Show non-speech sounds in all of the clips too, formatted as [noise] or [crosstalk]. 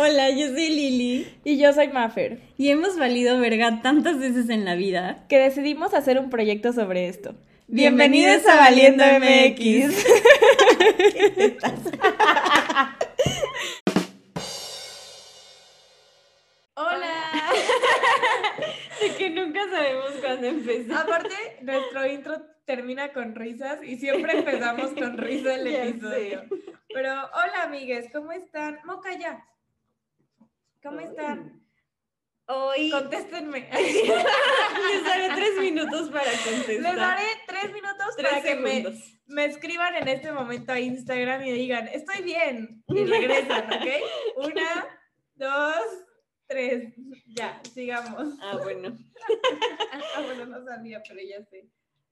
Hola, yo soy Lili. Y yo soy Maffer. Y hemos valido verga tantas veces en la vida que decidimos hacer un proyecto sobre esto. Bienvenidos, a Valiendo MX. [laughs] Hola. [laughs] De que nunca sabemos cuándo empezar. Aparte, nuestro intro termina con risas y siempre empezamos con risa el [laughs] episodio. Pero hola, amigues, ¿cómo están? Moca ya. ¿Cómo están? Hoy Contéstenme. [laughs] les daré tres minutos para contestar. Les daré tres minutos tres para que me, segundos. me escriban en este momento a Instagram y digan, estoy bien. Y [laughs] regresan, ¿ok? Una, dos, tres. Ya, sigamos. Ah, bueno. [laughs] Ah, bueno, no sabía, pero ya sé.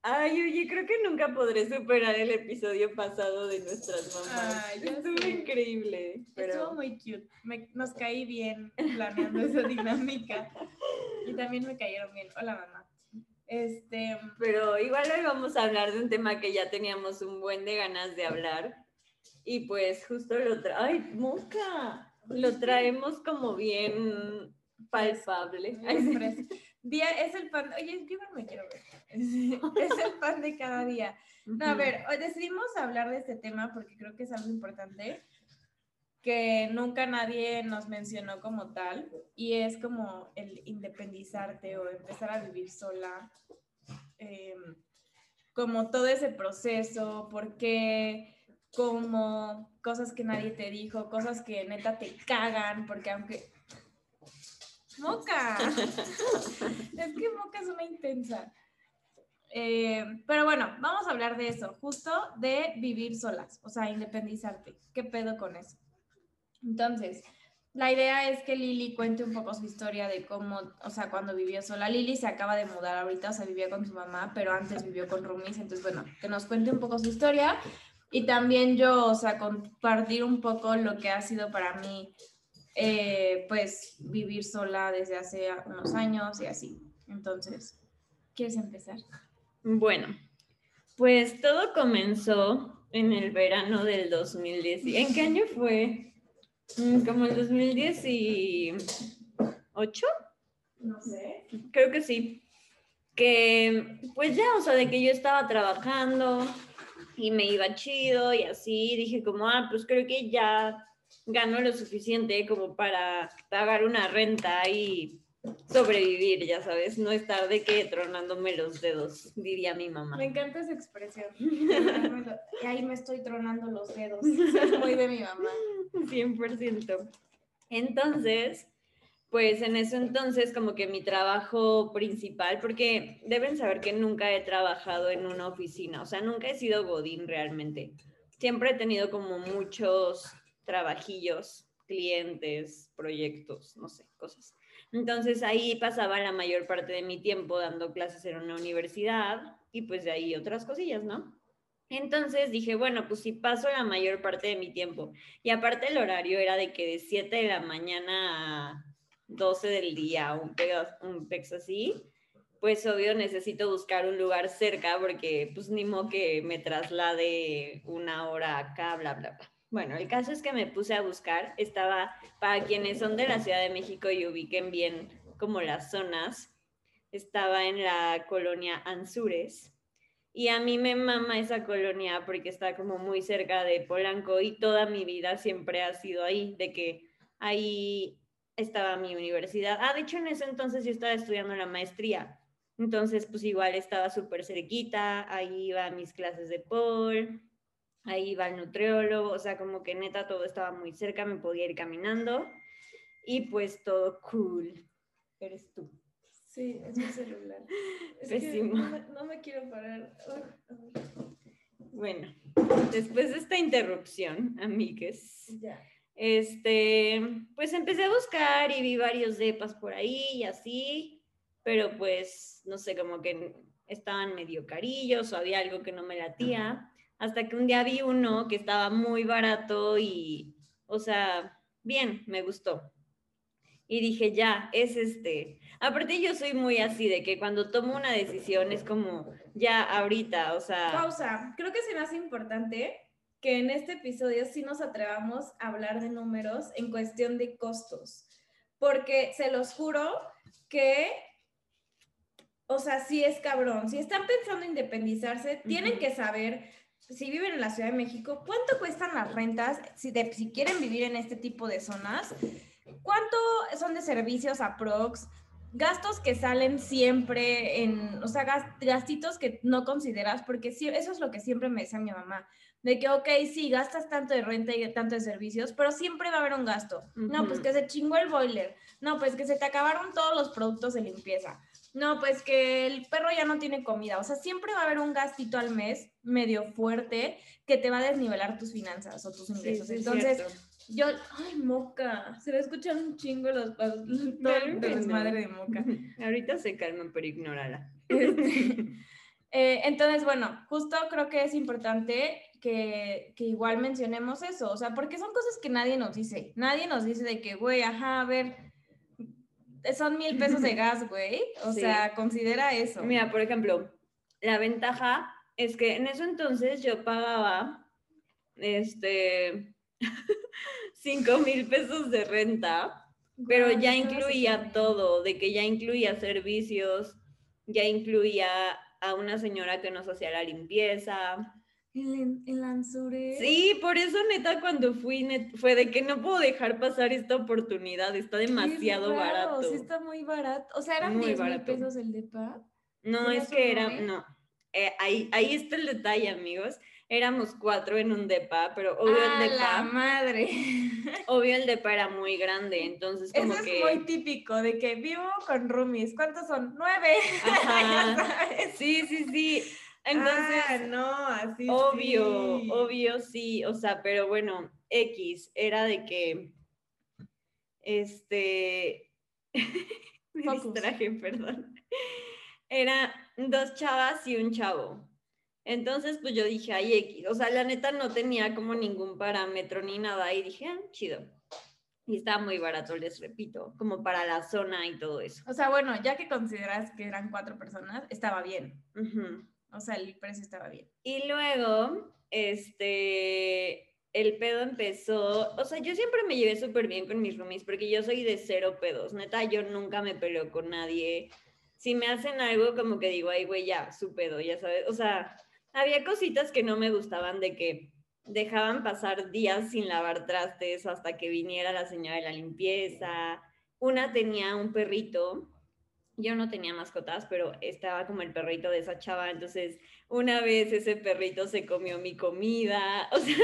Ay, oye, creo que nunca podré superar el episodio pasado de nuestras mamás. Ay, Estuvo sé. increíble. Pero... Estuvo muy cute. Me- nos caí bien planeando esa [laughs] dinámica. Y también me cayeron bien. Hola, mamá. Este, Pero igual hoy vamos a hablar de un tema que ya teníamos un buen de ganas de hablar. Y pues justo lo tra ¡Ay, moca! Lo traemos como bien palpable. Ay, es el pan. Oye, yo no me quiero ver. [laughs] Es pan de cada día. No, a ver, hoy decidimos hablar de este tema porque creo que es algo importante que nunca nadie nos mencionó como tal y es como el independizarte o empezar a vivir sola, eh, como todo ese proceso, porque como cosas que nadie te dijo, cosas que neta te cagan, porque aunque... Moca. [laughs] es que Moca es una intensa. Eh, pero bueno, vamos a hablar de eso, justo de vivir solas, o sea, independizarte. ¿Qué pedo con eso? Entonces, la idea es que Lili cuente un poco su historia de cómo, o sea, cuando vivió sola. Lili se acaba de mudar ahorita, o sea, vivía con su mamá, pero antes vivió con roomies, entonces, bueno, que nos cuente un poco su historia y también yo, o sea, compartir un poco lo que ha sido para mí, eh, pues, vivir sola desde hace unos años y así. Entonces, ¿quieres empezar? Bueno, pues todo comenzó en el verano del 2010. ¿En qué año fue? Mm, Como el 2018. No sé. Creo que sí. Que, pues ya, o sea, de que yo estaba trabajando y me iba chido y así, dije como, ah, pues creo que ya gano lo suficiente como para pagar una renta y sobrevivir, ya sabes, no estar de que tronándome los dedos, diría mi mamá. Me encanta esa expresión. [laughs] Y ahí me estoy tronando los dedos. Es muy de mi mamá. 100%. Entonces, pues en ese entonces como que mi trabajo principal, porque deben saber que nunca he trabajado en una oficina, o sea, nunca he sido godín realmente. Siempre he tenido como muchos trabajillos, clientes, proyectos, no sé, cosas. Entonces ahí pasaba la mayor parte de mi tiempo dando clases en una universidad y pues de ahí otras cosillas, ¿no? Entonces dije, bueno, pues si paso la mayor parte de mi tiempo y aparte el horario era de que de 7 de la mañana a 12 del día, un pedo, un pex así, pues obvio necesito buscar un lugar cerca porque pues ni modo que me traslade una hora acá, bla, bla, bla. Bueno, el caso es que me puse a buscar, estaba, para quienes son de la Ciudad de México y ubiquen bien como las zonas, estaba en la colonia Anzures. Y a mí me mama esa colonia porque está como muy cerca de Polanco y toda mi vida siempre ha sido ahí, de que ahí estaba mi universidad. Ah, de hecho en ese entonces yo estaba estudiando la maestría. Entonces, pues igual estaba súper cerquita, ahí iba a mis clases de Paul, ahí iba el nutriólogo, o sea, como que neta todo estaba muy cerca, me podía ir caminando y pues todo cool. Eres tú. Sí, es mi celular. [laughs] Es Pésimo. no, me, no me quiero parar. Bueno, después de esta interrupción, amigues, Ya. este, pues empecé a buscar y vi varios depas por ahí y así, pero pues, no sé, como que estaban medio carillos o había algo que no me latía, hasta que un día vi uno que estaba muy barato y, o sea, bien, me gustó. Y dije, ya, es este. Aparte yo soy muy así, de que cuando tomo una decisión es como, ya, ahorita, o sea... Pausa. Creo que se me hace importante que que en este episodio sí nos atrevamos a hablar de números en cuestión de costos, porque se los juro que, o sea, sí es cabrón. Si están pensando independizarse, tienen que saber, si viven en la Ciudad de México, cuánto cuestan las rentas, si, si quieren vivir en este tipo de zonas, cuánto son de servicios a prox, gastos que salen siempre en, o sea, gastitos que no consideras, porque sí, eso es lo que siempre me decía mi mamá, de que, ok, sí, gastas tanto de renta y tanto de servicios, pero siempre va a haber un gasto. No, pues que se chingó el boiler. No, pues que se te acabaron todos los productos de limpieza. No, pues que el perro ya no tiene comida. O sea, siempre va a haber un gastito al mes medio fuerte que te va a desnivelar tus finanzas o tus ingresos. Entonces, yo, ay, moca, se le escuchan un chingo los pasos, [laughs] madre de moca. [laughs] Ahorita se calman, pero ignórala. [laughs] Este, eh, entonces, bueno, justo creo que es importante que, que, igual mencionemos eso, o sea, porque son cosas que nadie nos dice. Nadie nos dice de que, güey, ajá, a ver, son mil pesos de gas, güey. O sea, considera eso. Mira, por ejemplo, la ventaja es que en eso entonces yo pagaba, este, [laughs] 5 mil pesos de renta, pero ya incluía todo, de que ya incluía servicios, ya incluía a una señora que nos hacía la limpieza. El, el Sí, por eso neta cuando fui fue de que no puedo dejar pasar esta oportunidad, está demasiado barato. Sí, está muy barato. O sea, eran 10 mil pesos el depa. No, es que era, no. Eh, ahí, ahí está el detalle, amigos éramos cuatro en un depa, pero obvio el depa. la madre! [laughs] Obvio el depa era muy grande, entonces como Eso es muy típico de que vivo con roomies. ¿Cuántos son? ¡Nueve! [laughs] sí, sí, sí. Entonces, ah, no, así obvio, obvio sí, o sea, pero bueno, X era de que este [laughs] me distraje, perdón. [laughs] Era dos chavas y un chavo. Entonces, pues yo dije, ay, X. O sea, la neta no tenía como ningún parámetro ni nada. Y dije, ah, chido. Y estaba muy barato, les repito, como para la zona y todo eso. O sea, bueno, ya que consideras que eran cuatro personas, estaba bien. O sea, el precio estaba bien. Y luego, este, el pedo empezó, o sea, yo siempre me llevé súper bien con mis roomies porque yo soy de cero pedos. Neta, yo nunca me peleo con nadie. Si me hacen algo, como que digo, ay, güey, ya, su pedo, ya sabes. O sea, había cositas que no me gustaban de que dejaban pasar días sin lavar trastes hasta que viniera la señora de la limpieza. Una tenía un perrito, yo no tenía mascotas, pero estaba como el perrito de esa chava, entonces una vez ese perrito se comió mi comida, [laughs] o sea,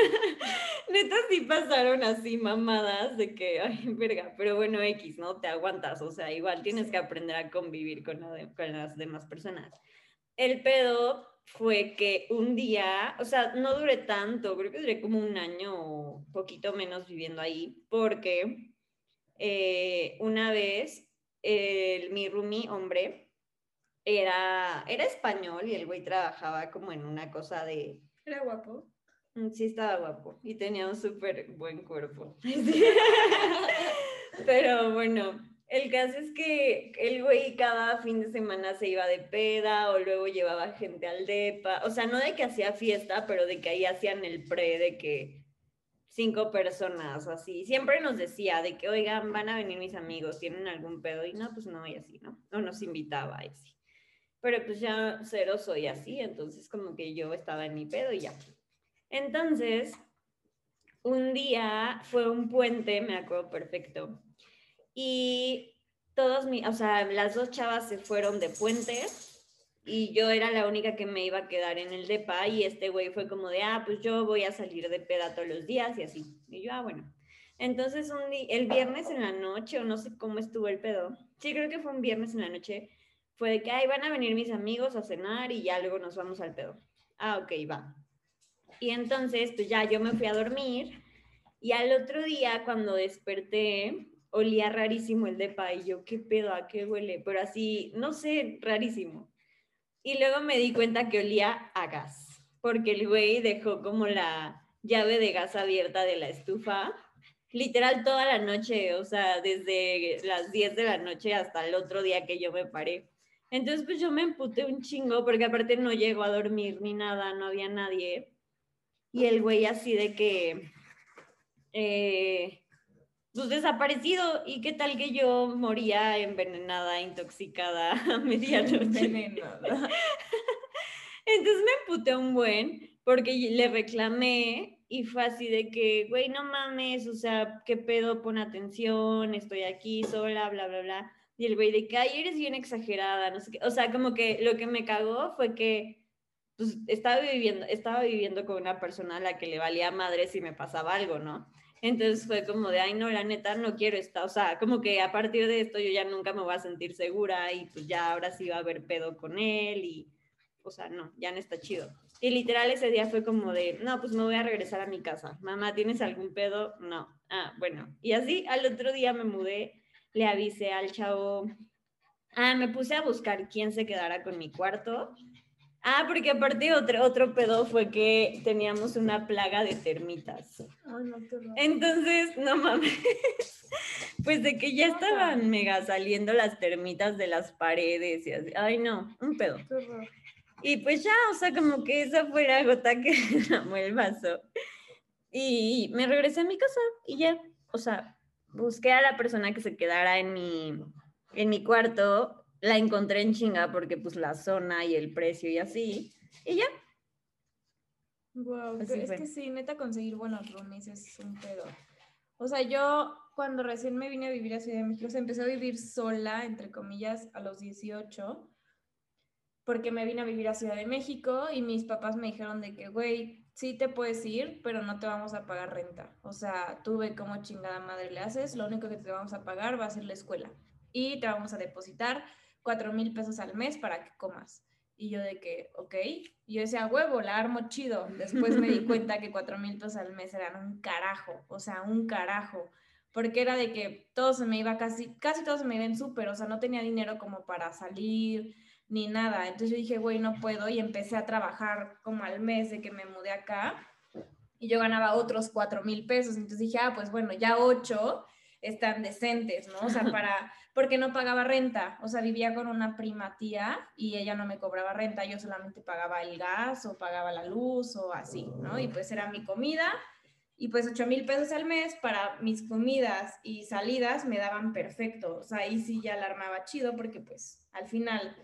neta sí pasaron así mamadas de que, ay, verga, pero bueno, X, ¿no? Te aguantas, o sea, igual tienes que aprender a convivir con, con las demás personas. El pedo fue que un día, o sea, no duré tanto, creo que duré como un año o poquito menos viviendo ahí, porque eh, una vez mi roomie, hombre, era, era español y el güey trabajaba como en una cosa de... ¿Era guapo? Mm, sí, estaba guapo y tenía un súper buen cuerpo. [laughs] Pero bueno, el caso es que el güey cada fin de semana se iba de peda o luego llevaba gente al depa. O sea, no de que hacía fiesta, pero de que ahí hacían el pre de que cinco personas así. Siempre nos decía de que, oigan, van a venir mis amigos, tienen algún pedo. Y no, pues no, y así, ¿no? O nos invitaba y así. Pero pues ya cero soy así, entonces como que yo estaba en mi pedo y ya. Entonces, un día fue un puente, me acuerdo perfecto y todos mi, o sea, las dos chavas se fueron de puente y yo era la única que me iba a quedar en el depa y este güey fue como de, ah, pues yo voy a salir de peda todos los días y así. Y yo, ah, bueno. Entonces un el viernes en la noche, o no sé cómo estuvo el pedo, sí creo que fue un viernes en la noche, fue de que, ay, van a venir mis amigos a cenar y ya luego nos vamos al pedo. Ah, ok, va. Y entonces, pues ya yo me fui a dormir y al otro día cuando desperté, olía rarísimo el depa y yo, ¿qué pedo? ¿A qué huele? Pero así, no sé, rarísimo. Y luego me di cuenta que olía a gas, porque el güey dejó como la llave de gas abierta de la estufa, literal toda la noche, o sea, desde las 10 de la noche hasta el otro día que yo me paré. Entonces, pues yo me emputé un chingo, porque aparte no llegó a dormir ni nada, no había nadie. y el güey así de que, eh, pues desaparecido, y qué tal que yo moría envenenada, intoxicada [laughs] a medianoche. Envenenada. [laughs] Entonces me emputé un buen porque le reclamé y fue así de que, güey, no mames, o sea, ¿qué pedo? Pon atención, estoy aquí sola, bla, bla, bla. Y el güey de que, ay, eres bien exagerada, no sé qué. O sea, como que lo que me cagó fue que pues, estaba, viviendo, estaba viviendo con una persona a la que le valía madre si me pasaba algo, ¿no? Entonces fue como de, ay, no, la neta, no quiero estar, o sea, como que a partir de esto yo ya nunca me voy a sentir segura y pues ya ahora sí va a haber pedo con él y, o sea, no, ya no está chido. Y literal ese día fue como de, no, pues me voy a regresar a mi casa. Mamá, ¿tienes algún pedo? No. Ah, bueno. Y así al otro día me mudé, le avisé al chavo. Ah, me puse a buscar quién se quedara con mi cuarto. Ah, porque aparte otro, otro pedo fue que teníamos una plaga de termitas. Ay, no, qué Entonces, no mames. [laughs] Pues de que ya estaban mega saliendo las termitas de las paredes y así. Ay, no, un pedo. Y pues ya, o sea, como que esa fue la gota que [laughs] derramó el vaso. Y me regresé a mi casa y ya, o sea, busqué a la persona que se quedara en mi, en mi cuarto, la encontré en chinga porque pues la zona y el precio y así, y ya. Wow, es que sí, neta conseguir buenos roomies es un pedo. O sea, yo cuando recién me vine a vivir a Ciudad de México, o sea, empecé a vivir sola, entre comillas, a los 18 porque me vine a vivir a Ciudad de México y mis papás me dijeron de que, güey, sí te puedes ir, pero no te vamos a pagar renta. O sea, tú ve cómo chingada madre le haces, lo único que te vamos a pagar va a ser la escuela y te vamos a depositar cuatro mil pesos al mes para que comas. Y yo de que, ok, y yo decía, huevo, la armo chido. Después me di [laughs] cuenta que cuatro mil pesos al mes eran un carajo, o sea, un carajo. Porque era de que todo se me iba casi, casi todo se me iba en súper, o sea, no tenía dinero como para salir, ni nada. Entonces yo dije, güey, no puedo y empecé a trabajar como al mes de que me mudé acá y yo ganaba otros cuatro mil pesos. Entonces dije, ah, pues bueno, ya ocho están decentes, ¿no? O sea, [laughs] para, porque no pagaba renta, o sea, vivía con una prima tía y ella no me cobraba renta, yo solamente pagaba el gas o pagaba la luz o así, ¿no? Y pues era mi comida y pues ocho mil pesos al mes para mis comidas y salidas me daban perfecto, o sea, ahí sí ya la armaba chido porque pues al final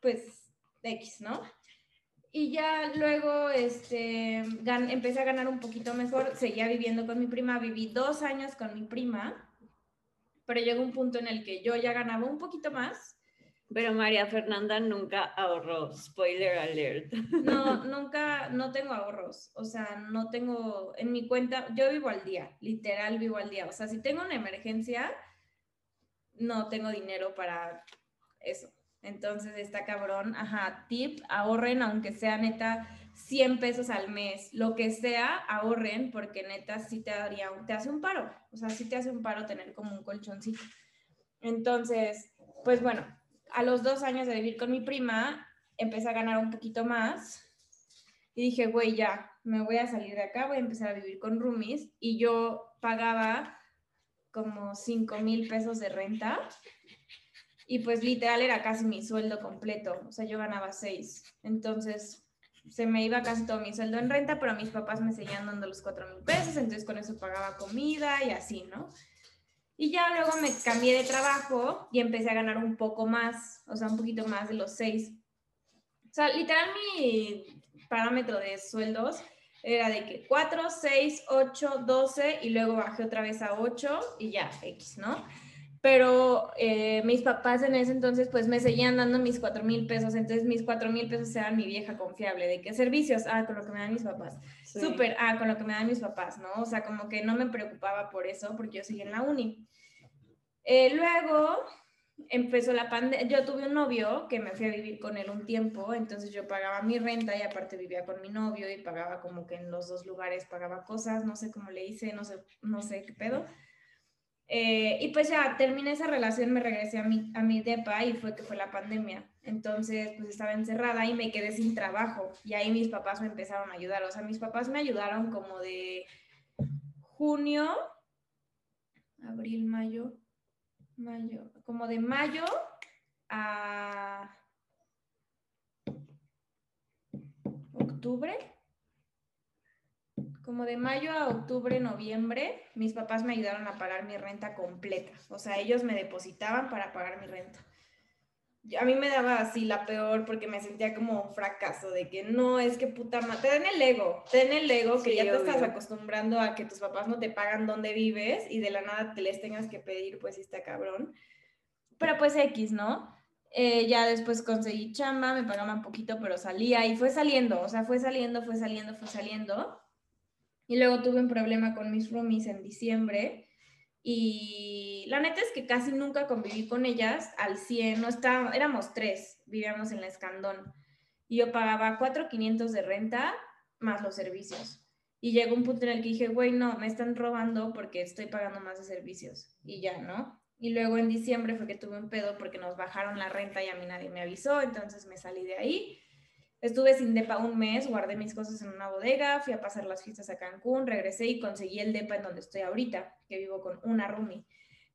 pues X, ¿no? Y ya luego este, empecé a ganar un poquito mejor, seguía viviendo con mi prima, viví dos años con mi prima, pero llegó un punto en el que yo ya ganaba un poquito más. Pero María Fernanda nunca ahorró, spoiler alert. No, [laughs] nunca, no tengo ahorros, o sea, no tengo, en mi cuenta, yo vivo al día, literal vivo al día, o sea, si tengo una emergencia, no tengo dinero para eso. Entonces está cabrón, ajá, tip, ahorren aunque sea neta 100 pesos al mes, lo que sea, ahorren porque neta sí te daría, te hace un paro, o sea, sí te hace un paro tener como un colchoncito. Entonces, pues bueno, a los dos años de vivir con mi prima, empecé a ganar un poquito más y dije, güey, ya, me voy a salir de acá, voy a empezar a vivir con roomies y yo pagaba como 5 mil pesos de renta y pues literal era casi mi sueldo completo, o sea, yo ganaba seis. Entonces se me iba casi todo mi sueldo en renta, pero mis papás me seguían dando los cuatro mil pesos, entonces con eso pagaba comida y así, ¿no? Y ya luego me cambié de trabajo y empecé a ganar un poco más, o sea, un poquito más de los seis. O sea, literal mi parámetro de sueldos era de que 4, 6, 8, 12 y luego bajé otra vez a 8 y ya, X, ¿no? Pero eh, mis papás en ese entonces pues me seguían dando mis cuatro mil pesos, entonces mis cuatro mil pesos eran mi vieja confiable, ¿de qué servicios? Ah, con lo que me dan mis papás. Súper, ah, con lo que me dan mis papás, ¿no? O sea, como que no me preocupaba por eso porque yo seguía en la uni. Eh, luego empezó la pandemia, yo tuve un novio que me fui a vivir con él un tiempo, entonces yo pagaba mi renta y aparte vivía con mi novio y pagaba como que en los dos lugares pagaba cosas, no sé cómo le hice, no sé, no sé qué pedo. Eh, y pues ya terminé esa relación, me regresé a mi, a mi depa y fue que fue la pandemia. Entonces, pues estaba encerrada y me quedé sin trabajo. Y ahí mis papás me empezaron a ayudar. O sea, mis papás me ayudaron como de junio, abril, mayo, mayo, como de mayo a octubre. Como de mayo a octubre, noviembre, mis papás me ayudaron a pagar mi renta completa. O sea, ellos me depositaban para pagar mi renta. A mí me daba así la peor porque me sentía como un fracaso de que no, es que puta madre, te dan el ego, te dan el ego que ya te estás acostumbrando a que tus papás no te pagan donde vives y de la nada te les tengas que pedir, pues está cabrón. Pero pues X, ¿no? Eh, ya después conseguí chamba, me pagaban poquito, pero salía y fue saliendo, o sea, fue saliendo, fue saliendo, fue saliendo. Y luego tuve un problema con mis roomies en diciembre y la neta es que casi nunca conviví con ellas al 100, no estaba, éramos tres, vivíamos en la Escandón y yo pagaba 4,500 de renta más los servicios. Y llegó un punto en el que dije, güey, no, me están robando porque estoy pagando más de servicios. Y ya, ¿no? Y luego en diciembre fue que tuve un pedo porque nos bajaron la renta y a mí nadie me avisó, entonces me salí de ahí. Estuve sin depa un mes, guardé mis cosas en una bodega, fui a pasar las fiestas a Cancún, regresé y conseguí el depa en donde estoy ahorita, que vivo con una roomie.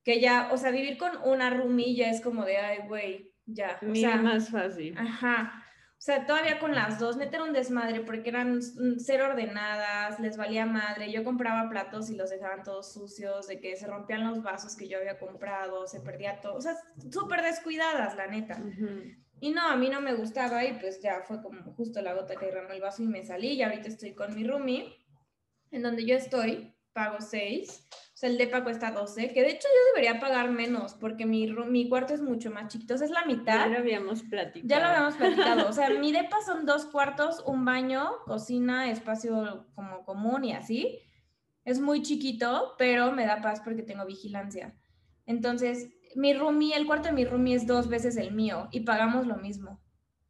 Que ya, o sea, vivir con una roomie ya es como de, ay, güey, ya. O sea, más fácil. Ajá. O sea, todavía con las dos, neta un desmadre porque eran ser ordenadas, les valía madre. Yo compraba platos y los dejaban todos sucios, de que se rompían los vasos que yo había comprado, se perdía todo. O sea, súper descuidadas, la neta. Y no, a mí no me gustaba y pues ya fue como justo la gota que derramó el vaso y me salí. Y ahorita estoy con mi roomie, en donde yo estoy, pago 6 o sea, el DEPA cuesta 12, que de hecho yo debería pagar menos porque mi, mi cuarto es mucho más chiquito, o sea, es la mitad. Ya lo habíamos platicado. Ya lo habíamos [laughs] platicado, o sea, mi DEPA son dos cuartos, un baño, cocina, espacio como común y así. Es muy chiquito, pero me da paz porque tengo vigilancia. Entonces, mi roomie, el cuarto de mi roomie es dos veces el mío y pagamos lo mismo.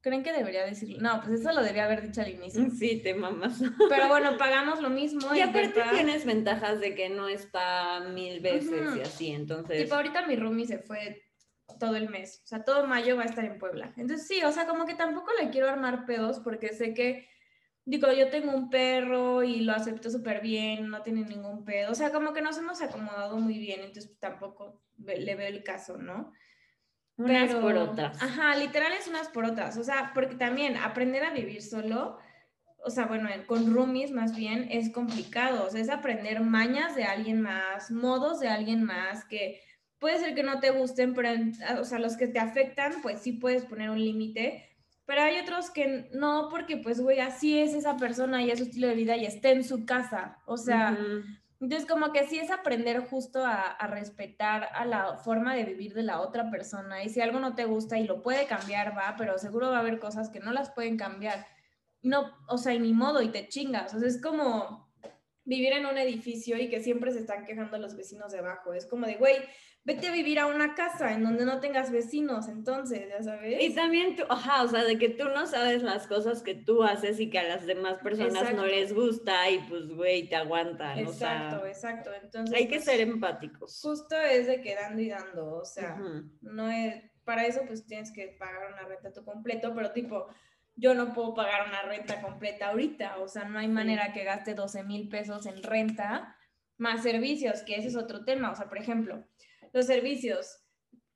¿Creen que debería decirlo? No, pues eso lo debía haber dicho al inicio. [laughs] Sí, te mamas. Pero bueno, pagamos lo mismo. Y, aparte tienes ventajas de que no está mil veces y así, entonces... Tipo, ahorita mi roomie se fue todo el mes. O sea, todo mayo va a estar en Puebla. Entonces sí, o sea, como que tampoco le quiero armar pedos porque sé que, digo, yo tengo un perro y lo acepto súper bien, no tiene ningún pedo. O sea, como que nos hemos acomodado muy bien, entonces tampoco le veo el caso, ¿no? Unas por otras. Ajá, literal es unas por otras. O sea, porque también aprender a vivir solo, o sea, bueno, con roomies más bien es complicado. O sea, es aprender mañas de alguien más, modos de alguien más que puede ser que no te gusten, pero, o sea, los que te afectan, pues sí puedes poner un límite. Pero hay otros que no, porque pues, güey, así es esa persona y es su estilo de vida y está en su casa. O sea, entonces, como que sí es aprender justo a, respetar a la forma de vivir de la otra persona. Y si algo no te gusta y lo puede cambiar, va, pero seguro va a haber cosas que no las pueden cambiar. No, o sea, y ni modo, y te chingas. O sea, es como vivir en un edificio y que siempre se están quejando los vecinos de abajo. Es como de, güey, vete a vivir a una casa en donde no tengas vecinos, entonces, ya sabes. Y también tú, ajá, o sea, de que tú no sabes las cosas que tú haces y que a las demás personas no les gusta y pues, güey, te aguantan. Exacto, exacto. Entonces, hay que pues, ser empáticos. Justo es de que dando y dando, o sea, no es, para eso pues tienes que pagar una renta tu completo, pero tipo, yo no puedo pagar una renta completa ahorita, o sea, no hay manera que gaste 12 mil pesos en renta más servicios, que ese es otro tema, o sea, por ejemplo, los servicios.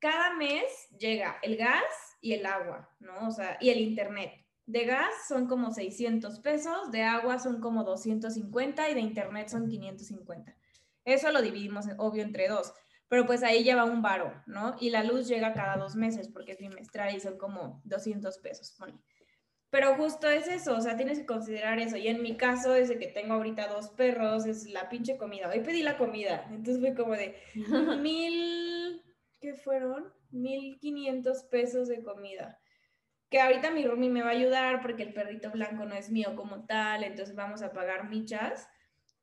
Cada mes llega el gas y el agua, ¿no? O sea, y el internet. De gas son como 600 pesos, de agua son como 250 y de internet son 550. Eso lo dividimos, obvio, entre dos. Pero pues ahí lleva un varo, ¿no? Y la luz llega cada dos meses porque es bimestral y son como 200 pesos, Pero justo es eso, o sea, tienes que considerar eso. Y en mi caso, desde que tengo ahorita dos perros, es la pinche comida. Hoy pedí la comida, entonces fue como de [laughs] mil, ¿qué fueron? Mil quinientos pesos de comida. Que ahorita mi roomie me va a ayudar porque el perrito blanco no es mío como tal, entonces vamos a pagar michas.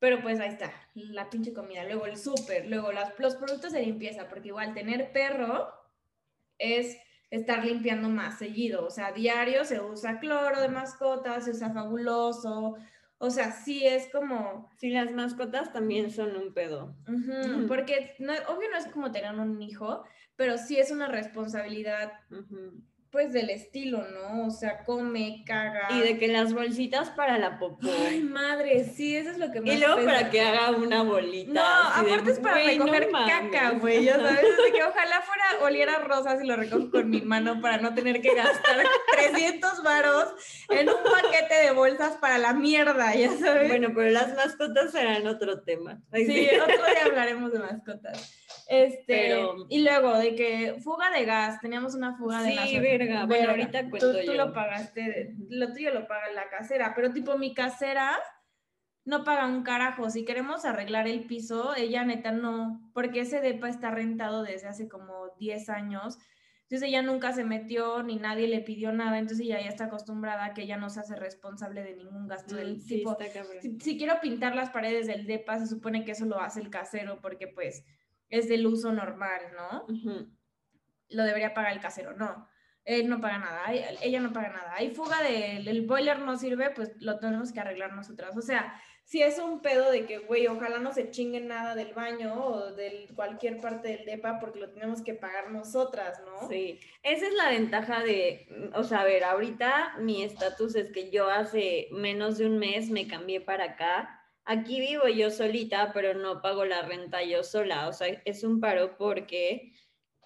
Pero pues ahí está, la pinche comida. Luego el súper, luego los productos de limpieza, porque igual tener perro es estar limpiando más seguido. O sea, diario se usa cloro de mascota, se usa fabuloso. O sea, sí es como... Sí, las mascotas también son un pedo. Porque no, obvio no es como tener un hijo, pero sí es una responsabilidad pues del estilo, ¿no? O sea, come, caga. Y de que las bolsitas para la popó. Ay, madre, sí, eso es lo que más Y luego pesa. para que haga una bolita. No, de, aparte es para "Güey, no recoger mames". caca, güey, ya sabes, de que ojalá fuera, oliera rosas y lo recojo con mi mano para no tener que gastar [laughs] 300 varos en un paquete de bolsas para la mierda, ya sabes. Bueno, pero las mascotas serán otro tema. Ay, Sí, otro día hablaremos de mascotas. Este, Pero- y luego de que fuga de gas, teníamos una fuga de Sí, gas. verga. Bueno, ahorita cuento tú yo. lo pagaste, lo tuyo lo paga la casera, pero tipo mi casera no paga un carajo. Si queremos arreglar el piso, ella neta no, porque ese depa está rentado desde hace como 10 años. Entonces ella nunca se metió ni nadie le pidió nada, entonces ella ya está acostumbrada a que ella no se hace responsable de ningún gasto del Mm, sí, tipo. Si, si quiero pintar las paredes del depa, se supone que eso lo hace el casero porque pues es del uso normal, ¿no? Lo debería pagar el casero, no. Él no paga nada, ella no paga nada. Hay fuga del el boiler no sirve, pues lo tenemos que arreglar nosotras. O sea, si es un pedo de que, güey, ojalá no se chinguen nada del baño o de cualquier parte del depa porque lo tenemos que pagar nosotras, ¿no? Sí, esa es la ventaja de, o sea, a ver, ahorita mi estatus es que yo hace menos de un mes me cambié para acá. Aquí vivo yo solita, pero no pago la renta yo sola. O sea, es un paro porque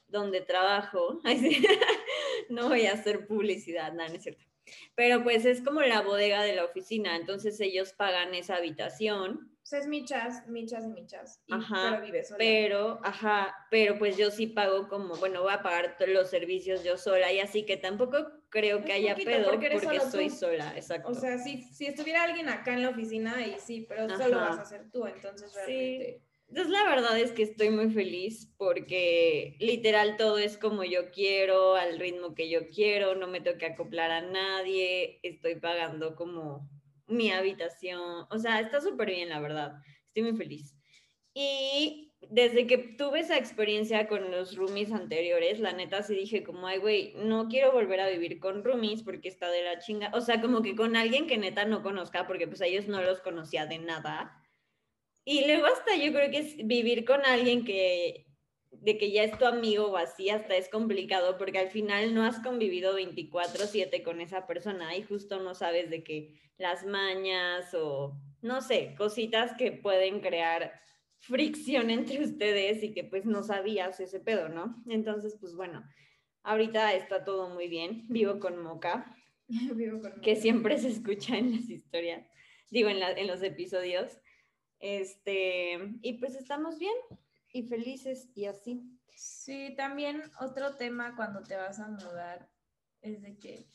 donde trabajo, [laughs] no voy a hacer publicidad, no, no es cierto. Pero pues es como la bodega de la oficina, entonces ellos pagan esa habitación es michas, michas y michas. y- Ajá, pero vive sola. pero, ajá, pero pues yo sí pago como, bueno, voy a pagar todos los servicios yo sola y así que tampoco creo que haya pedo porque porque, soy tú. sola, exacto. O sea, si, si estuviera alguien acá en la oficina, ahí sí, pero Ajá. solo vas a ser tú, entonces Sí. realmente. Entonces la verdad es que estoy muy feliz porque literal todo es como yo quiero, al ritmo que yo quiero, no me tengo que acoplar a nadie, estoy pagando como mi habitación, o sea, está súper bien la verdad, estoy muy feliz. Y desde que tuve esa experiencia con los roomies anteriores, la neta sí dije como, ay, güey, no quiero volver a vivir con roomies porque está de la chinga. O sea, como que con alguien que neta no conozca, porque pues a ellos no los conocía de nada. Y luego hasta yo creo que es vivir con alguien que de que ya es tu amigo o así, hasta es complicado porque al final no has convivido 24/7 con esa persona y justo no sabes de que las mañas o no sé, cositas que pueden crear fricción [laughs] entre ustedes y que pues no sabías ese pedo, ¿no? Entonces, pues bueno, ahorita está todo muy bien. Vivo con Moca, [laughs] Vivo con que siempre se escucha en las historias, digo, en, la- en los episodios. Este, y pues estamos bien y felices y así. Sí, también otro tema cuando te vas a mudar es de que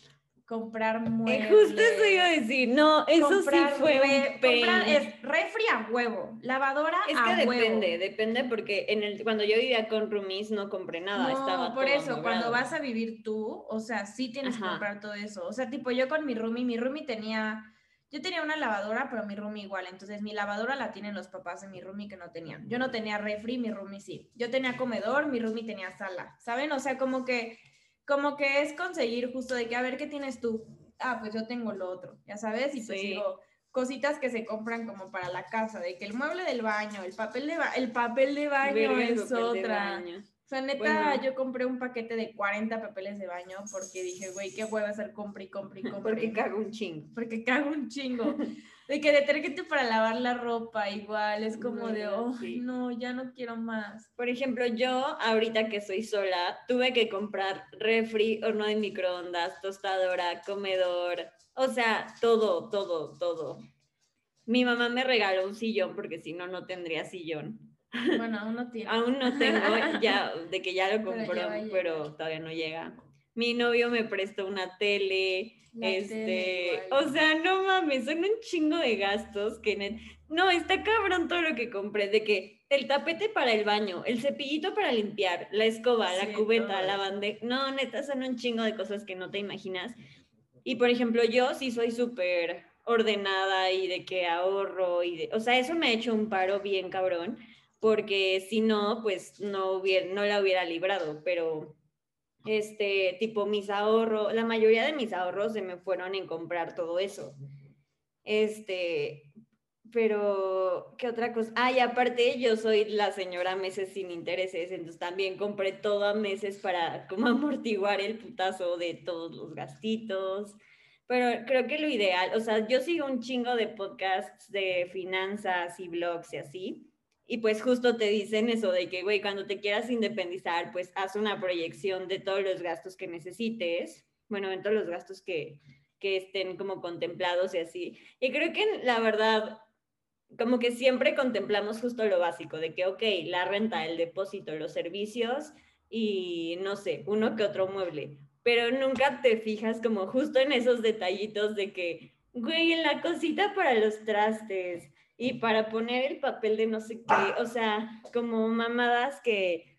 comprar Eh, muebles. justo eso iba a decir, no, eso comprar sí fue un comprar es refri a huevo, lavadora Es a que huevo. depende, depende porque en el, cuando yo vivía con roomies no compré nada, No, estaba por todo eso, cuando vas a vivir tú, o sea, sí tienes que comprar todo eso. O sea, tipo yo con mi roomie, mi roomie tenía, yo tenía una lavadora, pero mi roomie igual. Entonces mi lavadora la tienen los papás de mi roomie que no tenían. Yo no tenía refri, mi roomie sí. Yo tenía comedor, mi roomie tenía sala, ¿saben? O sea, como que, como que es conseguir justo de que, a ver, ¿qué tienes tú? Ah, pues yo tengo lo otro, ya sabes, y pues Sí. digo, cositas que se compran como para la casa, de que el mueble del baño, el papel de, ba- el papel de baño Verga, es papel de otra. baño. O sea, neta, Bueno. yo compré un paquete de 40 papeles de baño porque dije, güey, qué hueva hacer compre y compre y [laughs] compre. Porque cago un chingo. Porque cago un chingo. [laughs] De que detergente para lavar la ropa igual, es como de, oh, sí. no, ya no quiero más. Por ejemplo, yo ahorita que soy sola, tuve que comprar refri, horno de microondas, tostadora, comedor, o sea, todo, todo, todo. Mi mamá me regaló un sillón porque si no, no tendría sillón. Bueno, [laughs] aún no tiene. Aún no tengo, ya, de que ya lo [laughs] compró, pero todavía no llega. Mi novio me prestó una tele, La este, tele o sea, no mames, son un chingo de gastos que no, está cabrón todo lo que compré, de que el tapete para el baño, el cepillito para limpiar, la escoba, Sí, la cubeta, la bandeja, no, neta, son un chingo de cosas que no te imaginas. Y por ejemplo, yo sí soy súper ordenada y de que ahorro y de, o sea, eso me ha hecho un paro bien cabrón, porque si no, pues no no la hubiera librado, pero este, tipo mis ahorros, la mayoría de mis ahorros se me fueron en comprar todo eso. Este, pero, ¿qué otra cosa? Ah, y aparte yo soy la señora meses sin intereses, entonces también compré todo a meses para como [laughs] amortiguar el putazo de todos los gastitos. Pero creo que lo ideal, o sea, yo sigo un chingo de podcasts de finanzas y blogs y así. Y pues justo te dicen eso de que, güey, cuando te quieras independizar, pues haz una proyección de todos los gastos que necesites, bueno, en todos los gastos que, que estén como contemplados y así. Y creo que la verdad, como que siempre contemplamos justo lo básico, de que, ok, la renta, el depósito, los servicios y no sé, uno que otro mueble, pero nunca te fijas como justo en esos detallitos de que, güey, en la cosita para los trastes, y para poner el papel de no sé qué, o sea, como mamadas que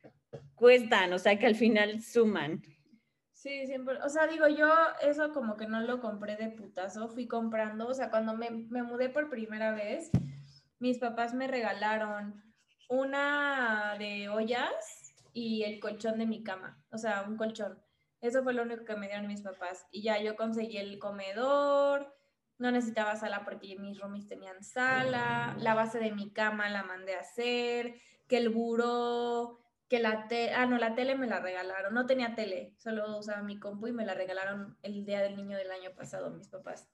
cuestan, o sea, que al final suman. Sí, siempre, o sea, digo, yo eso como que no lo compré de putazo, fui comprando, o sea, cuando me, me mudé por primera vez, mis papás me regalaron una de ollas y el colchón de mi cama, o sea, un colchón. Eso fue lo único que me dieron mis papás. Y ya yo conseguí el comedor, no necesitaba sala porque mis roomies tenían sala, la base de mi cama la mandé a hacer, que el buró, que la tele, ah, no, la tele me la regalaron, no tenía tele, solo usaba mi compu y me la regalaron el día del niño del año pasado mis papás.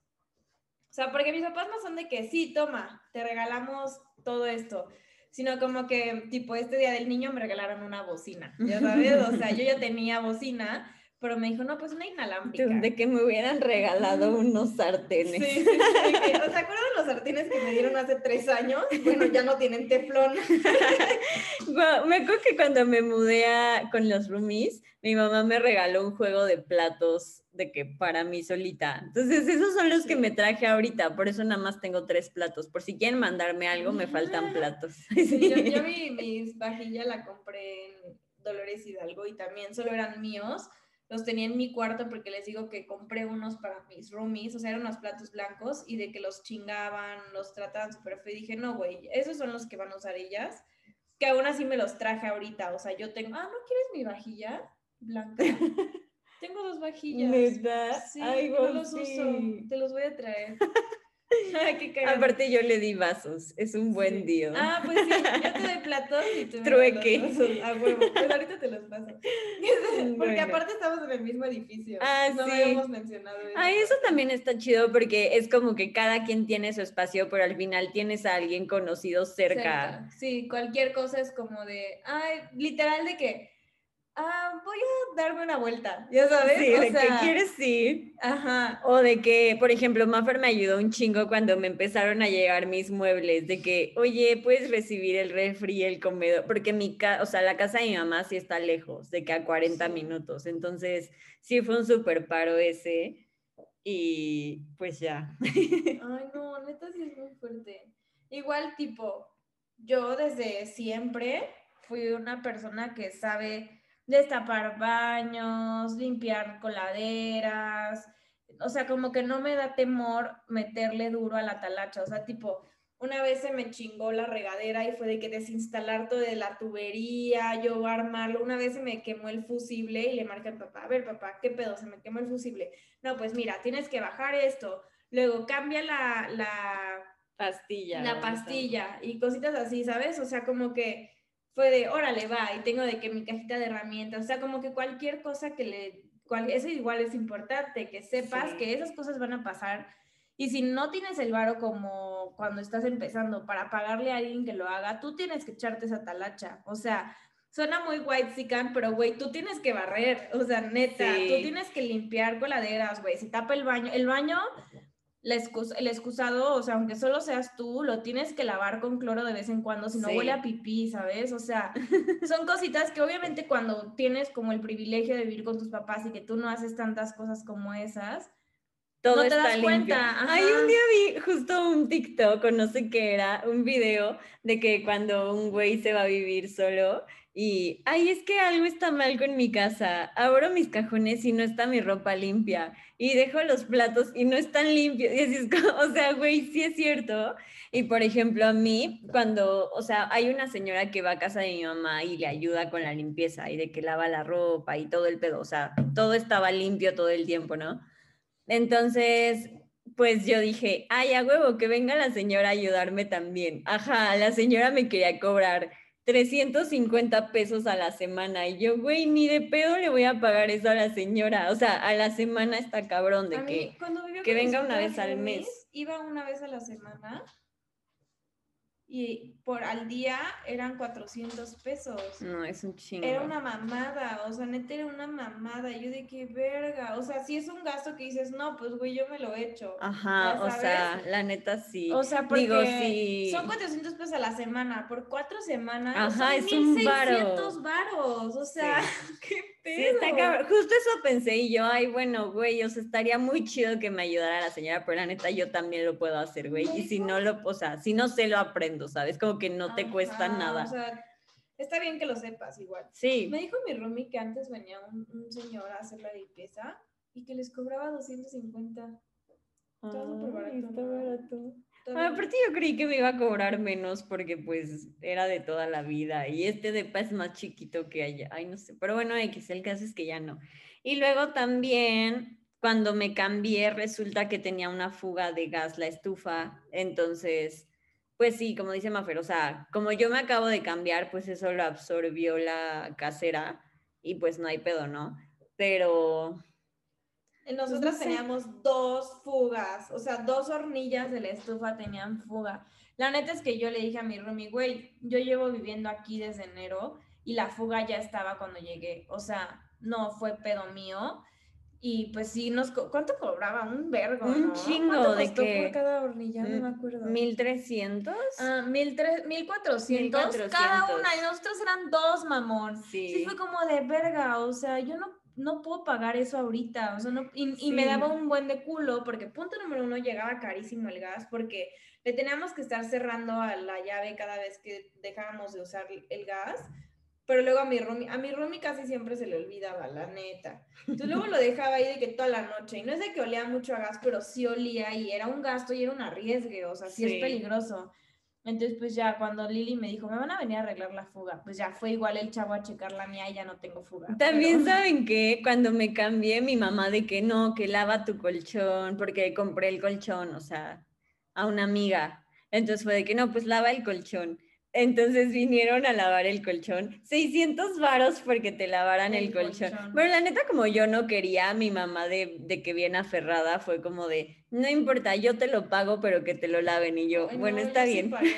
O sea, porque mis papás no son de que, sí, toma, te regalamos todo esto, sino como que, tipo, este día del niño me regalaron una bocina, ya sabes, o sea, yo ya tenía bocina pero me dijo, no, pues una inalámbrica. De que me hubieran regalado unos sartenes. Sí, sí, sí. ¿Se acuerdan los sartenes que me dieron hace tres años? Bueno, ya no tienen teflón. [laughs] me acuerdo que cuando me mudé con los roomies, mi mamá me regaló un juego de platos de que para mí solita. Entonces, esos son los que me traje ahorita, por eso nada más tengo tres platos. Por si quieren mandarme algo, me faltan platos. [laughs] Sí, yo, yo mi, mis vajillas la compré en Dolores Hidalgo y también solo eran míos los tenía en mi cuarto porque les digo que compré unos para mis roomies, o sea, eran unos platos blancos y de que los chingaban, los trataban súper feo. Y dije, no, güey, esos son los que van a usar ellas, que aún así me los traje ahorita. O sea, yo tengo, ah, ¿no quieres mi vajilla blanca? [laughs] tengo dos vajillas. ¿Verdad? Sí, no los uso, te los voy a traer. Aparte yo le di vasos, es un buen día. Ah, pues sí, yo te doy [laughs] platos y tú Trueque. Me a huevo, pues ahorita te los paso. [laughs] Porque aparte estamos en el mismo edificio. Ah, no sí. habíamos mencionado eso. Ah, eso también está chido porque es como que cada quien tiene su espacio, pero al final tienes a alguien conocido cerca. cerca. Sí, cualquier cosa es como de, ay, literal de que ah, voy a darme una vuelta, ya sabes. Sí, de que quieres sí. Ajá. O de que, por ejemplo, Maffer me ayudó un chingo cuando me empezaron a llegar mis muebles, de que, oye, puedes recibir el refri, el comedor, porque mi casa, o sea, la casa de mi mamá sí está lejos, de que a 40 minutos. Entonces, sí fue un súper paro ese. Y pues ya. [laughs] Ay, no, neta sí es muy fuerte. Igual, tipo, yo desde siempre fui una persona que sabe destapar baños, limpiar coladeras, o sea, como que no me da temor meterle duro a la talacha, o sea, tipo, una vez se me chingó la regadera y fue de que desinstalar todo de la tubería, yo armarlo, una vez se me quemó el fusible y le marqué al papá, a ver papá, ¿qué pedo? Se me quemó el fusible. No, pues mira, tienes que bajar esto, luego cambia la, la pastilla. La pastilla y cositas así, ¿sabes? O sea, como que fue de, órale, va, y tengo de que mi cajita de herramientas, o sea, como que cualquier cosa que le, cual, eso igual es importante, que sepas que esas cosas van a pasar. Y si no tienes el varo como cuando estás empezando para pagarle a alguien que lo haga, tú tienes que echarte esa talacha. O sea, suena muy white sican, pero güey, tú tienes que barrer, o sea, neta, tú tienes que limpiar coladeras, güey. Si tapa el baño, el baño el excusado, o sea, aunque solo seas tú, lo tienes que lavar con cloro de vez en cuando, si no huele a pipí, ¿sabes? O sea, [laughs] son cositas que obviamente cuando tienes como el privilegio de vivir con tus papás y que tú no haces tantas cosas como esas, todo no te das cuenta. Ay, un día vi justo un TikTok o no sé qué era, un video de que cuando un güey se va a vivir solo y, ay, es que algo está mal con mi casa. Abro mis cajones y no está mi ropa limpia. Y dejo los platos y no están limpios. Y es como, [laughs] o sea, güey, sí es cierto. Y por ejemplo, a mí, cuando, o sea, hay una señora que va a casa de mi mamá y le ayuda con la limpieza y de que lava la ropa y todo el pedo. O sea, todo estaba limpio todo el tiempo, ¿no? Entonces, pues yo dije, ay, a huevo, que venga la señora a ayudarme también. Ajá, la señora me quería cobrar 350 pesos a la semana. Y yo, güey, ni de pedo le voy a pagar eso a la señora. O sea, a la semana está cabrón de que, que venga una vez al mes. Iba una vez a la semana y por al día eran 400 pesos. No, es un chingo. Era una mamada, o sea, neta era una mamada. Yo de qué verga, o sea, si es un gasto que dices, no, pues güey, yo me lo he hecho. Ajá, o sea, la neta sí. O sea, porque Digo, sí. son 400 pesos a la semana, por cuatro semanas. Ajá, es un varo. varos, o sea, [laughs] qué Justo eso pensé y yo, ay, bueno, güey, o sea, estaría muy chido que me ayudara la señora, pero la neta yo también lo puedo hacer, güey. Y si no lo, o sea, si no sé, lo aprendo, ¿sabes? Como que no te cuesta nada. O sea, está bien que lo sepas igual. Sí. Me dijo mi roomie que antes venía un, señor a hacer la limpieza y que les cobraba 250. Todo súper barato. Está barato. Ah, aparte yo creí que me iba a cobrar menos porque pues era de toda la vida y este depa es más chiquito que allá. Ay, no sé, pero bueno, X, el caso es que ya no. Y luego también cuando me cambié resulta que tenía una fuga de gas la estufa, entonces pues sí, como dice Mafer, o sea, como yo me acabo de cambiar, pues eso lo absorbió la casera y pues no hay pedo, ¿no? Pero pues nosotras teníamos dos fugas, o sea, dos hornillas de la estufa tenían fuga. La neta es que yo le dije a mi roomie, güey, yo llevo viviendo aquí desde enero y la fuga ya estaba cuando llegué. O sea, no fue pedo mío. Y pues sí, nos ¿cuánto cobraba? Un vergo. Un chingo de que. por cada hornilla? No me acuerdo. ¿1300? Ah, 1400 cada una. Y nosotros eran dos, mamón. Sí. Sí, fue como de verga. O sea, yo no no puedo pagar eso ahorita, o sea, no, y, me daba un buen de culo, porque punto número uno, llegaba carísimo el gas, porque le teníamos que estar cerrando a la llave cada vez que dejábamos de usar el gas, pero luego a mi roomie, a mi roomie casi siempre se le olvidaba, la neta. Entonces luego lo dejaba ahí de que toda la noche, y no es de que olía mucho a gas, pero sí olía, y era un gasto y era un arriesgue, o sea, sí. es peligroso. Entonces, pues ya cuando Lili me dijo, me van a venir a arreglar la fuga, pues ya fue igual el chavo a checar la mía y ya no tengo fuga. También saben que cuando me cambié, mi mamá de que no, que lava tu colchón, porque compré el colchón, o sea, a una amiga. Entonces fue de que no, pues lava el colchón. Entonces vinieron a lavar el colchón. 600 varos porque te lavaran el, colchón. Bueno, la neta, como yo no quería, mi mamá de, de, que bien aferrada fue como de, no importa, yo te lo pago, pero que te lo laven. Y yo, bueno, está bien. [laughs] o sea,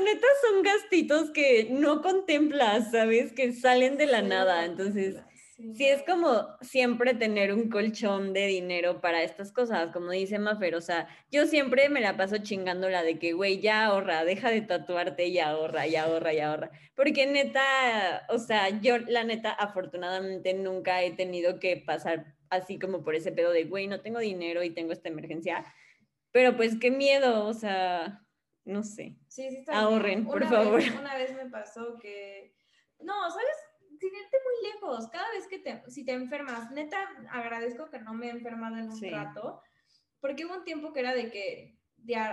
neta, son gastitos que no contemplas, ¿sabes? Que salen de la nada. Entonces, Sí. es como siempre tener un colchón de dinero para estas cosas, como dice Mafer, o sea, yo siempre me la paso chingando la de que, güey, ya ahorra, deja de tatuarte y ahorra, ya ahorra, ya ahorra. Porque neta, o sea, yo la neta, afortunadamente nunca he tenido que pasar así como por ese pedo de, güey, no tengo dinero y tengo esta emergencia. Pero pues qué miedo, o sea, no sé. Sí, sí Ahorren, por favor. una vez me pasó que, no, ¿sabes? Sin irte muy lejos, cada vez que te, si te enfermas, neta, agradezco que no me he enfermado en un rato, porque hubo un tiempo que era de que,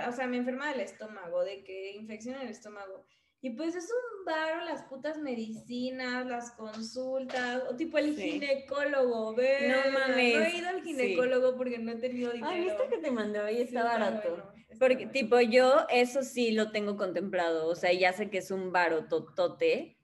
o sea, me enferma del estómago, de que infección en el estómago. Y pues es un varo las putas medicinas, las consultas, o tipo el ginecólogo, ve. No mames. No he ido al ginecólogo porque no he tenido dinero. Ay, viste que te mandé hoy, está barato. porque, tipo, yo eso sí lo tengo contemplado, o sea, ya sé que es un varo totote,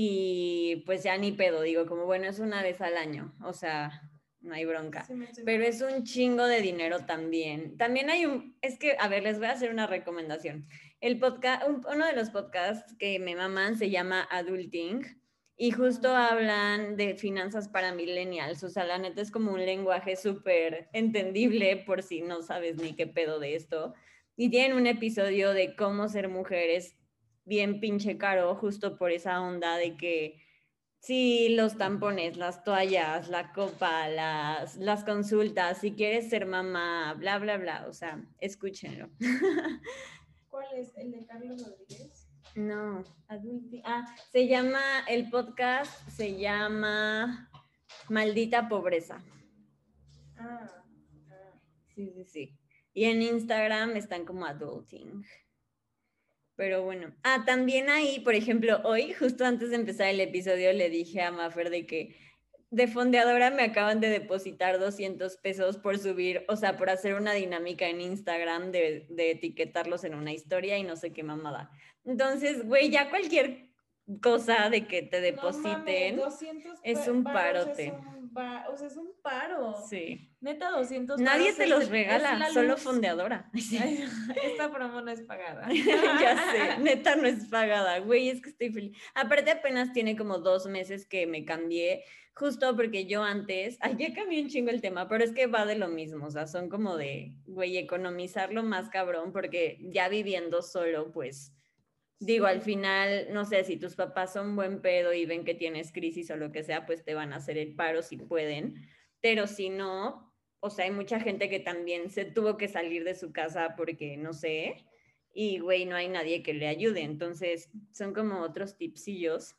y pues ya ni pedo, digo, como bueno, es una vez al año, o sea, no hay bronca. Pero es un chingo de dinero también. También hay un, es que, a ver, les voy a hacer una recomendación. El podcast, uno de los podcasts que me maman se llama Adulting y justo hablan de finanzas para millennials. O sea, la neta es como un lenguaje súper entendible por si no sabes ni qué pedo de esto. Y tienen un episodio de cómo ser mujeres bien pinche caro justo por esa onda de que sí, los tampones, las toallas, la copa, las, las consultas, si quieres ser mamá, bla, bla, bla, o sea, escúchenlo. [laughs] ¿Cuál es? ¿El de Carlos Rodríguez? No, Ah, se llama, el podcast se llama Maldita Pobreza. Ah, ah. Sí, sí, sí. Y en Instagram están como adulting. Pero bueno, ah, también ahí, por ejemplo, hoy, justo antes de empezar el episodio, le dije a Maffer de que de fondeadora me acaban de depositar 200 pesos por subir, o sea, por hacer una dinámica en Instagram de, de etiquetarlos en una historia y no sé qué mamada. Entonces, güey, ya cualquier cosa de que te depositen No mames, 200 es un parote. Es un ba- o sea, es un paro. Sí. Neta, 200 Nadie te los regala, la solo fondeadora. [laughs] Ay, [laughs] Esta promo no es pagada. [laughs] ya sé, neta no es pagada, güey, es que estoy feliz. Aparte apenas tiene como dos meses que me cambié, justo porque yo antes, ay, ya cambié un chingo el tema, pero es que va de lo mismo, o sea, son como de, güey, economizar lo más cabrón, porque ya viviendo solo, pues, digo, al final, no sé, si tus papás son buen pedo y ven que tienes crisis o lo que sea, pues te van a hacer el paro si pueden, pero si no, o sea, hay mucha gente que también se tuvo que salir de su casa porque, no sé, y güey, no hay nadie que le ayude. Entonces, son como otros tipsillos.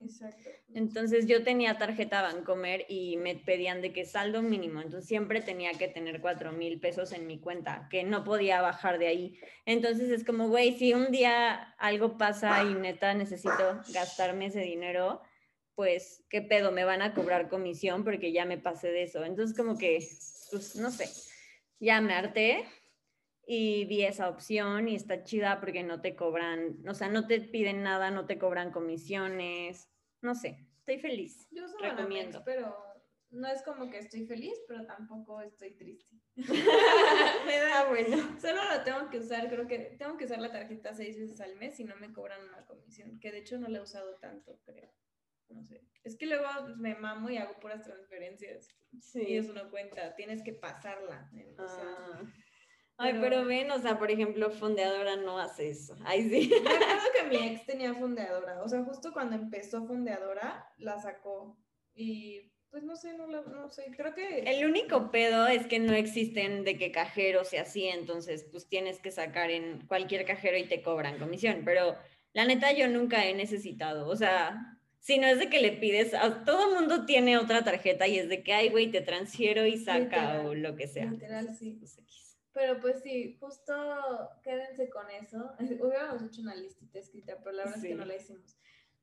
Exacto. Entonces, yo tenía tarjeta Bancomer y me pedían de que saldo mínimo. Entonces, siempre tenía que tener cuatro mil pesos en mi cuenta, que no podía bajar de ahí. Entonces, es como, güey, si un día algo pasa y neta necesito gastarme ese dinero, pues, ¿qué pedo? Me van a cobrar comisión porque ya me pasé de eso. Entonces, como que, pues, no sé, ya me harté y vi esa opción y está chida porque no te cobran, o sea, no te piden nada, no te cobran comisiones, no sé, estoy feliz. Yo uso Recomiendo. Banamex, pero no es como que estoy feliz, pero tampoco estoy triste. [laughs] Me da- Ah, bueno. Solo lo tengo que usar, creo que tengo que usar la tarjeta seis veces al mes y no me cobran una comisión, que de hecho no la he usado tanto, creo. No sé. Es que luego me mamo y hago puras transferencias. Y Sí. eso no cuenta, tienes que pasarla. eh, o sea, Ah. Ay, pero- pero ven, o sea, por ejemplo, fondeadora no hace eso. Ay, sí. Me [laughs] acuerdo que mi ex tenía fondeadora, o sea, justo cuando empezó fondeadora, la sacó. Y pues no sé, no, la- no sé, creo que... El único pedo es que no existen de que cajeros y así, entonces pues tienes que sacar en cualquier cajero y te cobran comisión, pero la neta yo nunca he necesitado, o sea, si no es de que le pides, a, todo mundo tiene otra tarjeta y es de que, ay, güey, te transfiero y saca Literal, o lo que sea. literal, sí. pues, X. Pero pues sí, justo quédense con eso. [laughs] Hubiéramos hecho una listita escrita, pero la verdad es Sí. que no la hicimos.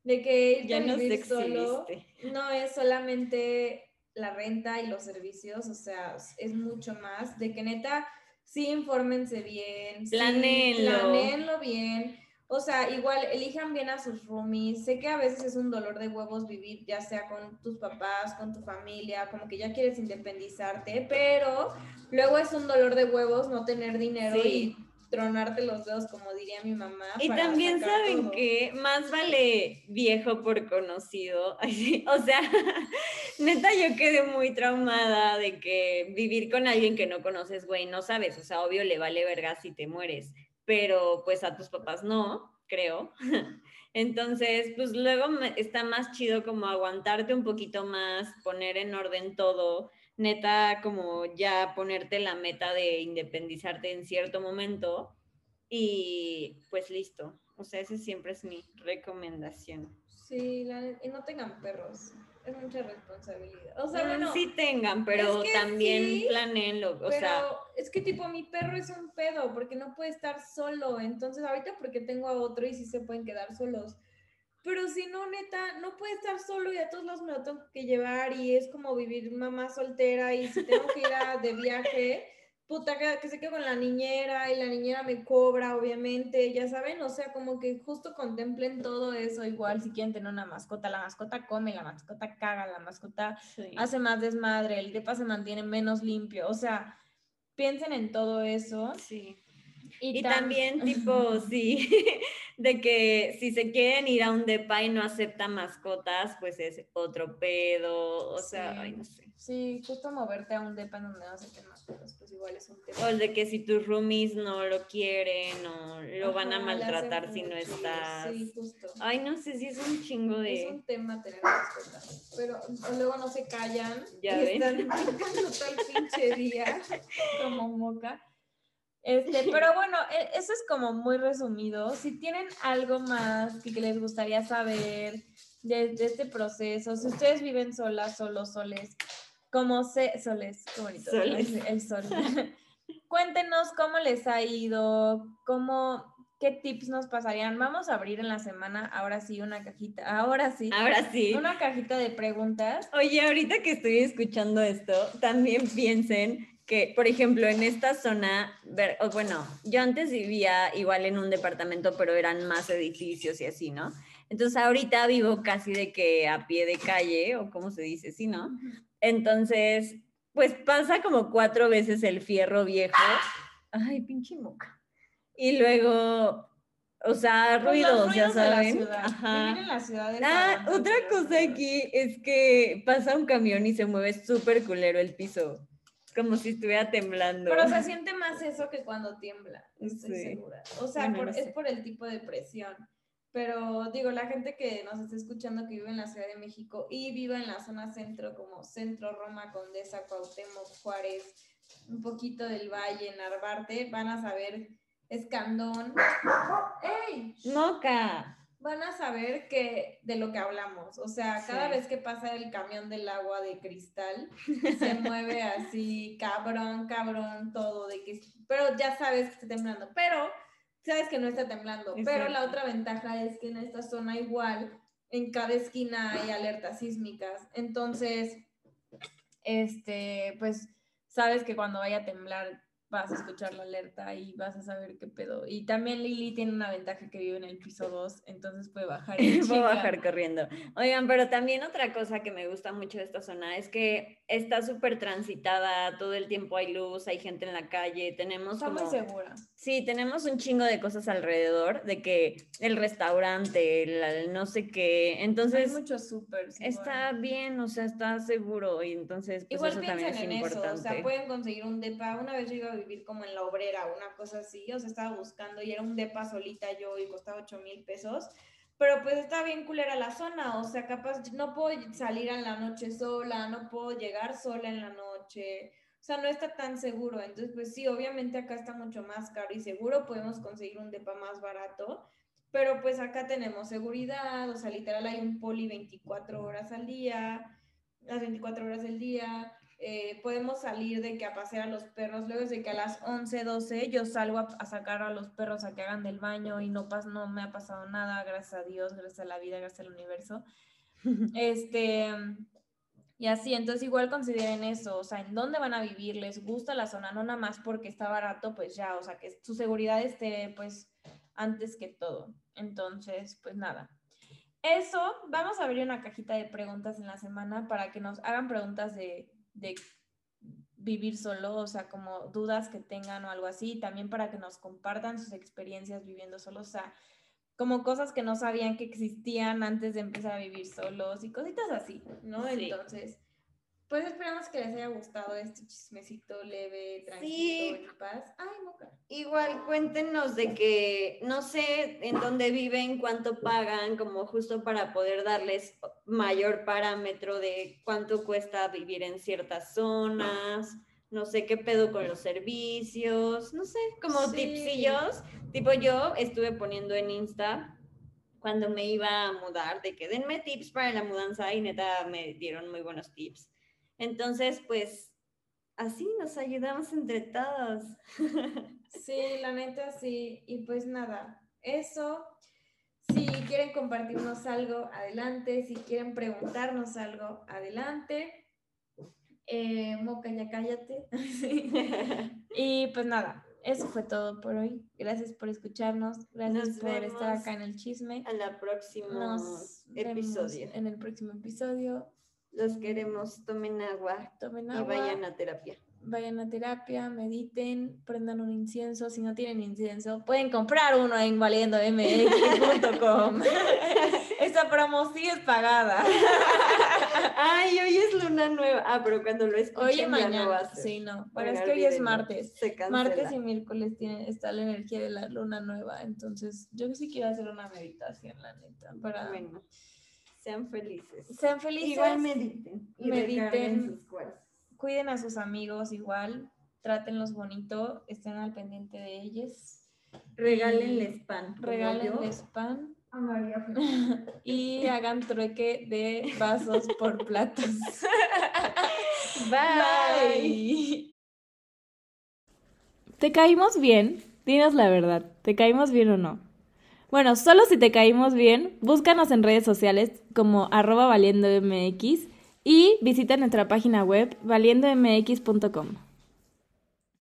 De que Ya vivir solo no es solamente la renta y los servicios, o sea, es mucho más. De que neta, sí, infórmense bien. sí, Planéenlo. planéenlo bien. O sea, igual elijan bien a sus roomies. Sé que a veces es un dolor de huevos vivir, ya sea con tus papás, con tu familia, como que ya quieres independizarte, pero luego es un dolor de huevos no tener dinero Sí. y tronarte los dedos, como diría mi mamá. Y también saben que más vale viejo por conocido. [laughs] O sea, [laughs] neta, yo quedé muy traumada de que vivir con alguien que no conoces, güey, no sabes. O sea, obvio le vale verga si te mueres, pero pues a tus papás no, creo. [laughs] Entonces, pues luego está más chido como aguantarte un poquito más, poner en orden todo, neta, como ya ponerte la meta de independizarte en cierto momento y pues listo. O sea, esa siempre es mi recomendación. Sí, la y no tengan perros. Es mucha responsabilidad. O sea, bueno, sí tengan, pero es que también sí, planeenlo. O pero sea, es que tipo mi perro es un pedo porque no puede estar solo. Entonces ahorita porque tengo a otro y sí se pueden quedar solos. Pero si no, neta, no puede estar solo y a todos lados me lo tengo que llevar y es como vivir mamá soltera y si tengo que ir a, de viaje, puta, que, que se quede con la niñera y la niñera me cobra, obviamente, ya saben, o sea, como que justo contemplen todo eso igual si quieren tener una mascota, la mascota come, la mascota caga, la mascota sí. hace más desmadre, el depa se mantiene menos limpio, o sea, piensen en todo eso. Sí. Y, Y tam- también, tipo, [laughs] sí, [laughs] de que si se quieren ir a un depa y no acepta mascotas, pues es otro pedo. O sea, Sí. ay, no sé. Sí, justo moverte a un depa en donde no se queman mascotas, pues igual es un tema. O el de que si tus roomies no lo quieren o lo van a maltratar si no mucho, estás. Sí, justo. Ay, no sé si es un chingo Es de. un tema tener mascotas, pero luego no se callan Ya y ven. están [laughs] todo el pinche día como moca. Este, pero bueno, e- eso es como muy resumido. Si tienen algo más que, que les gustaría saber de, de este proceso, si ustedes viven solas, solos, soles, como se, soles, qué bonito, Soles. el sol. [laughs] Cuéntenos cómo les ha ido, cómo, ¿qué tips nos pasarían? Vamos a abrir en la semana, ahora sí, una cajita, ahora sí. Ahora sí. Una cajita de preguntas. Oye, ahorita que estoy escuchando esto, también piensen que, por ejemplo, en esta zona, ver, bueno, yo antes vivía igual en un departamento, pero eran más edificios y así, ¿no? Entonces ahorita vivo casi de que a pie de calle, o como se dice, ¿sí, no? Entonces, pues pasa como cuatro veces el fierro viejo. Ay, pinche moca. Y luego, o sea, Pues los ruidos, ya ruidos de la saben. ciudad. Ajá. En la ciudad Ah, otra cosa ruidos. aquí es que pasa un camión y se mueve súper culero el piso, como si estuviera temblando. Pero se siente más eso que cuando tiembla, estoy Sí. segura. O sea, Bueno, por- no es por el tipo de presión. Pero digo, la gente que nos está escuchando que vive en la Ciudad de México y vive en la zona centro, como Centro, Roma, Condesa, Cuauhtémoc, Juárez, un poquito del Valle, Narvarte, van a saber Escandón. ¡Ey! Moca. van a saber que de lo que hablamos. O sea, cada Sí. vez que pasa el camión del agua de cristal, se [laughs] mueve así, cabrón, cabrón, todo, de que, pero ya sabes que está temblando, pero sabes que no está temblando. Pero la otra ventaja es que en esta zona igual, en cada esquina hay alertas sísmicas. Entonces, este, pues, sabes que cuando vaya a temblar vas a escuchar la alerta y vas a saber qué pedo. Y también Lili tiene una ventaja que vive en el piso 2, entonces puede bajar. [laughs] chinga. bajar corriendo. Oigan, pero también otra cosa que me gusta mucho de esta zona es que está súper transitada, todo el tiempo hay luz, hay gente en la calle, tenemos Está muy segura. Sí, tenemos un chingo de cosas alrededor, de que el restaurante, el, el no sé qué, entonces hay muchos súper. está bien, o sea, está seguro y entonces pues Igual eso también es en eso, importante. o sea, pueden conseguir un depa. Una vez yo iba a vivir como en la obrera, una cosa así, o sea, estaba buscando y era un depa solita yo y costaba 8 mil pesos. Pero pues está bien culera la zona, o sea, capaz no puedo salir a la noche sola, no puedo llegar sola en la noche, sea, no está tan seguro. Entonces, pues sí, obviamente acá está mucho más caro y seguro podemos conseguir un depa más barato, pero pues acá tenemos seguridad, o sea, literal hay un poli 24 horas al día, las 24 horas del día. eh, podemos salir de que a pasear a los perros, luego es de que a las 11, 12 yo salgo a, a sacar a los perros a que hagan del baño y no, pas, no me ha pasado nada, gracias a Dios, gracias a la vida, gracias al universo. [laughs] Este, y así, entonces igual consideren eso, o sea, en dónde van a vivir, les gusta la zona, no nada más porque está barato, pues ya, o sea, que su seguridad esté pues antes que todo. Entonces, pues nada. Eso, vamos a abrir una cajita de preguntas en la semana para que nos hagan preguntas de, de vivir solo, o sea, como dudas que tengan o algo así, también para que nos compartan sus experiencias viviendo solos, o sea, como cosas que no sabían que existían antes de empezar a vivir solos y cositas así, ¿no? Sí. Entonces, pues esperamos que les haya gustado este chismecito leve, tranquilo, Sí. en paz. Ay, moca. Igual cuéntenos de que no sé en dónde viven, cuánto pagan, como justo para poder darles mayor parámetro de cuánto cuesta vivir en ciertas zonas, no sé qué pedo con los servicios, no sé, como Sí. tipsillos. Tipo yo estuve poniendo en Insta cuando me iba a mudar, de que denme tips para la mudanza y neta me dieron muy buenos tips. Entonces, pues así nos ayudamos entre todos. [laughs] Sí, la neta sí. Y pues nada, eso. Si quieren compartirnos algo, adelante. Si quieren preguntarnos algo, adelante. Eh, Moca, ya cállate. [laughs] [laughs] y pues nada, eso fue todo por hoy. Gracias por escucharnos. Gracias Nos por estar acá en el chisme. A la próxima episodio. en el próximo episodio. Los queremos, tomen agua Tomen y agua. vayan a terapia. vayan a terapia, mediten, prendan un incienso. Si no tienen incienso, pueden comprar uno en valiendomx.com. [laughs] Esta promo sí es pagada. [laughs] Ay, hoy es luna nueva. Ah, pero cuando lo escuchen Hoy ya no va mañana. a ser. Sí, no. Pero es que hoy es martes. Se. Martes y miércoles tiene, está la energía de la luna nueva. Entonces, yo sí quiero hacer una meditación, la neta. Para... Bueno, sean felices. Sean felices. Igual mediten. Y Mediten. sus cuiden a sus amigos igual. Trátenlos bonito. Estén al pendiente de ellos. Regálenles pan. Regálenles pan. A María [laughs] y hagan trueque de vasos por platos. Bye. [laughs] Bye. ¿Te caímos bien? Dinos la verdad, ¿te caímos bien o no? Bueno, solo si te caímos bien, búscanos en redes sociales como arroba valiendomx y visita nuestra página web valiendomx.com.